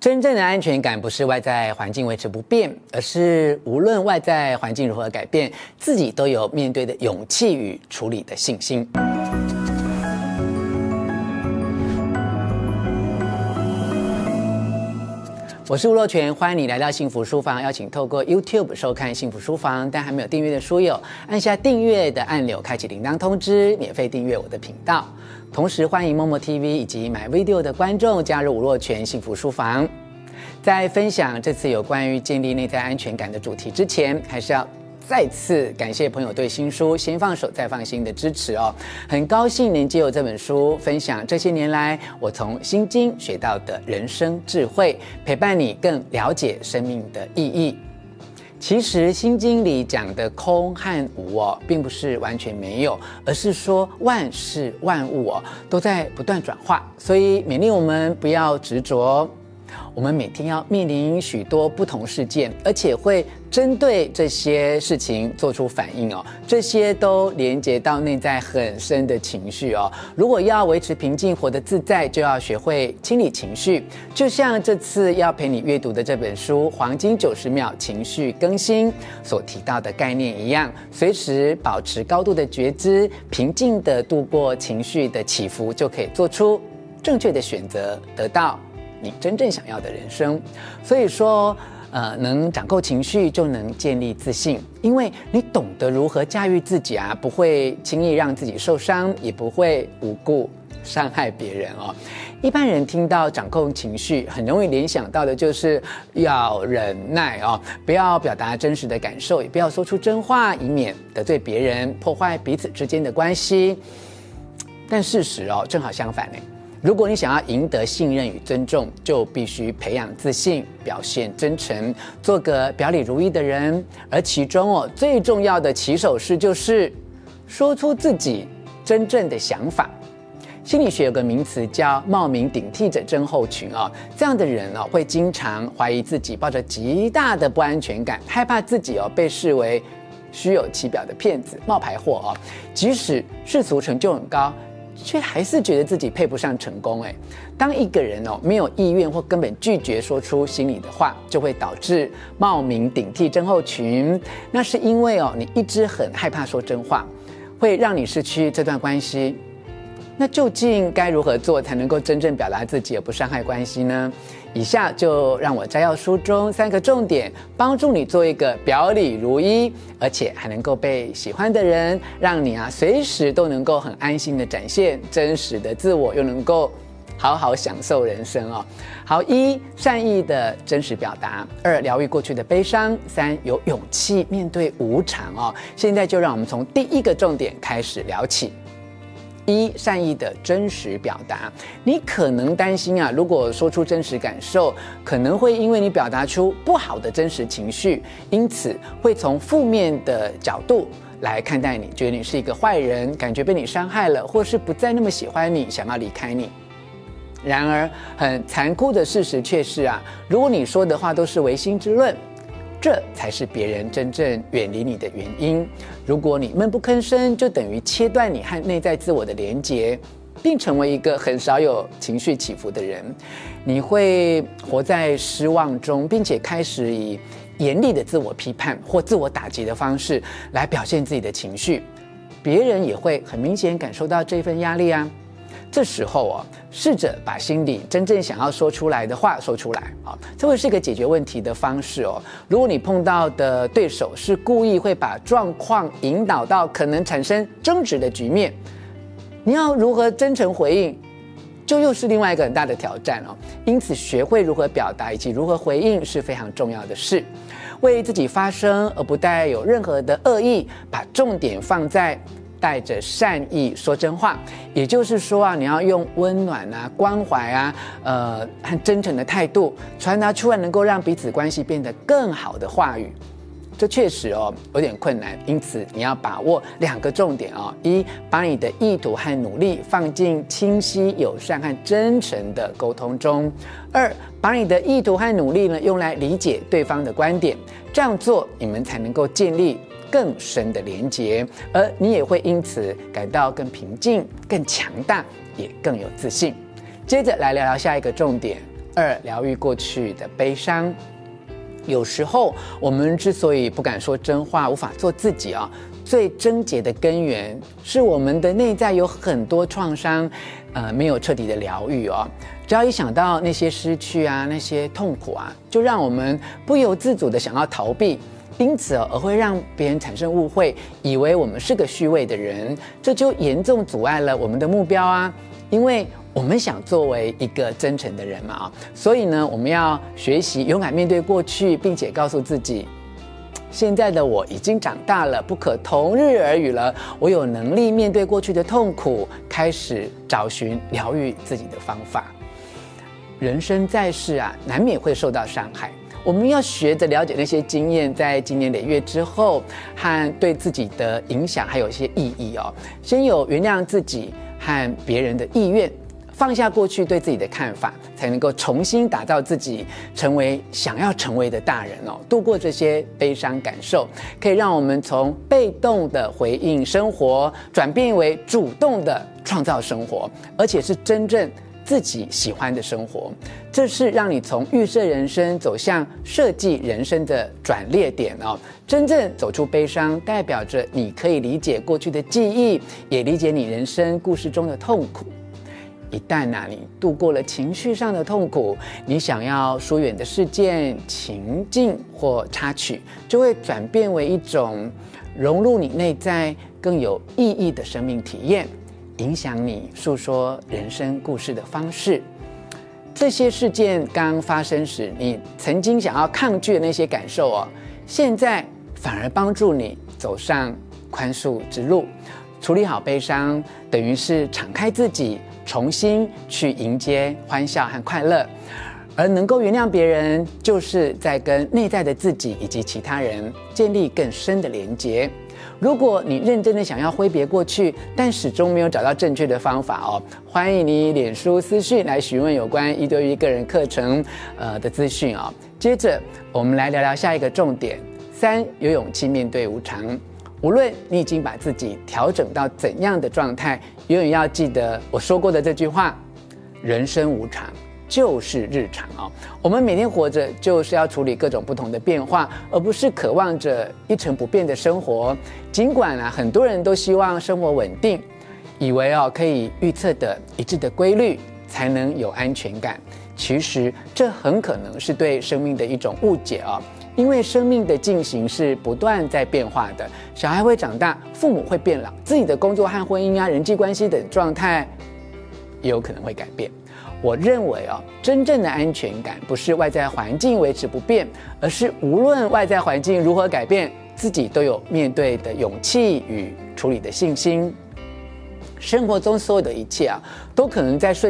真正的安全感不是外在环境维持不变，而是无论外在环境如何改变，自己都有面对的勇气与处理的信心。我是吴若权，欢迎你来到幸福书房。邀请透过 YouTube 收看幸福书房，但还没有订阅的书友，按下订阅的按钮，开启铃铛通知，免费订阅我的频道。同时欢迎 Momo TV 以及 MyVideo 的观众加入吴若权幸福书房。在分享这次有关于建立内在安全感的主题之前，还是要再次感谢朋友对新书《先放手再放心》的支持哦。很高兴能借由这本书分享这些年来我从《心经》学到的人生智慧，陪伴你更了解生命的意义。其实《心经》里讲的空和无哦，并不是完全没有，而是说万事万物哦都在不断转化，所以勉励我们不要执着。我们每天要面临许多不同事件，而且会针对这些事情做出反应哦。这些都连接到内在很深的情绪哦。如果要维持平静、活得自在，就要学会清理情绪。就像这次要陪你阅读的这本书《黄金九十秒情绪更新》所提到的概念一样，随时保持高度的觉知，平静地度过情绪的起伏，就可以做出正确的选择，得到。你真正想要的人生，所以说，呃，能掌控情绪就能建立自信，因为你懂得如何驾驭自己啊，不会轻易让自己受伤，也不会无故伤害别人哦。一般人听到掌控情绪，很容易联想到的就是要忍耐哦，不要表达真实的感受，也不要说出真话，以免得罪别人，破坏彼此之间的关系。但事实哦，正好相反呢。如果你想要赢得信任与尊重，就必须培养自信，表现真诚，做个表里如一的人。而其中哦，最重要的起手式就是说出自己真正的想法。心理学有个名词叫冒名顶替者症候群啊，这样的人哦，会经常怀疑自己，抱着极大的不安全感，害怕自己哦被视为虚有其表的骗子、冒牌货哦，即使世俗成就很高。却还是觉得自己配不上成功。诶，当一个人哦没有意愿或根本拒绝说出心里的话，就会导致冒名顶替症候群。那是因为哦你一直很害怕说真话，会让你失去这段关系。那究竟该如何做才能够真正表达自己而不伤害关系呢？以下就让我摘要书中三个重点，帮助你做一个表里如一，而且还能够被喜欢的人，让你啊随时都能够很安心的展现真实的自我，又能够好好享受人生哦。好，一善意的真实表达，二疗愈过去的悲伤，三有勇气面对无常哦。现在就让我们从第一个重点开始聊起。一善意的真实表达，你可能担心啊，如果说出真实感受，可能会因为你表达出不好的真实情绪，因此会从负面的角度来看待你，觉得你是一个坏人，感觉被你伤害了，或是不再那么喜欢你，想要离开你。然而，很残酷的事实却是啊，如果你说的话都是违心之论。这才是别人真正远离你的原因。如果你闷不吭声，就等于切断你和内在自我的连结，并成为一个很少有情绪起伏的人。你会活在失望中，并且开始以严厉的自我批判或自我打击的方式来表现自己的情绪。别人也会很明显感受到这份压力啊。这时候哦，试着把心里真正想要说出来的话说出来啊，这会是一个解决问题的方式哦。如果你碰到的对手是故意会把状况引导到可能产生争执的局面，你要如何真诚回应，就又是另外一个很大的挑战哦。因此，学会如何表达以及如何回应是非常重要的事。为自己发声，而不带有任何的恶意，把重点放在。带着善意说真话，也就是说啊，你要用温暖啊、关怀啊、呃，和真诚的态度传达出来，能够让彼此关系变得更好的话语。这确实哦有点困难，因此你要把握两个重点哦：一，把你的意图和努力放进清晰、友善和真诚的沟通中；二，把你的意图和努力呢用来理解对方的观点。这样做，你们才能够建立。更深的连结，而你也会因此感到更平静、更强大，也更有自信。接着来聊聊下一个重点：二，疗愈过去的悲伤。有时候我们之所以不敢说真话，无法做自己啊，最症结的根源是我们的内在有很多创伤，呃，没有彻底的疗愈哦。只要一想到那些失去啊，那些痛苦啊，就让我们不由自主的想要逃避，因此而会让别人产生误会，以为我们是个虚伪的人，这就严重阻碍了我们的目标啊，因为。我们想作为一个真诚的人嘛啊，所以呢，我们要学习勇敢面对过去，并且告诉自己，现在的我已经长大了，不可同日而语了。我有能力面对过去的痛苦，开始找寻疗愈自己的方法。人生在世啊，难免会受到伤害，我们要学着了解那些经验，在经年累月之后，和对自己的影响还有一些意义哦。先有原谅自己和别人的意愿。放下过去对自己的看法，才能够重新打造自己，成为想要成为的大人哦。度过这些悲伤感受，可以让我们从被动的回应生活，转变为主动的创造生活，而且是真正自己喜欢的生活。这是让你从预设人生走向设计人生的转捩点哦。真正走出悲伤，代表着你可以理解过去的记忆，也理解你人生故事中的痛苦。一旦呐、啊，你度过了情绪上的痛苦，你想要疏远的事件、情境或插曲，就会转变为一种融入你内在更有意义的生命体验，影响你诉说人生故事的方式。这些事件刚发生时，你曾经想要抗拒的那些感受哦，现在反而帮助你走上宽恕之路。处理好悲伤，等于是敞开自己。重新去迎接欢笑和快乐，而能够原谅别人，就是在跟内在的自己以及其他人建立更深的连结。如果你认真的想要挥别过去，但始终没有找到正确的方法哦，欢迎你脸书私讯来询问有关一对一个人课程呃的资讯啊。接着我们来聊聊下一个重点：三，有勇气面对无常。无论你已经把自己调整到怎样的状态，永远要记得我说过的这句话：人生无常，就是日常哦。我们每天活着就是要处理各种不同的变化，而不是渴望着一成不变的生活。尽管啊，很多人都希望生活稳定，以为哦可以预测的一致的规律才能有安全感。其实这很可能是对生命的一种误解哦。因为生命的进行是不断在变化的，小孩会长大，父母会变老，自己的工作和婚姻啊、人际关系等状态也有可能会改变。我认为啊，真正的安全感不是外在环境维持不变，而是无论外在环境如何改变，自己都有面对的勇气与处理的信心。生活中所有的一切啊，都可能在瞬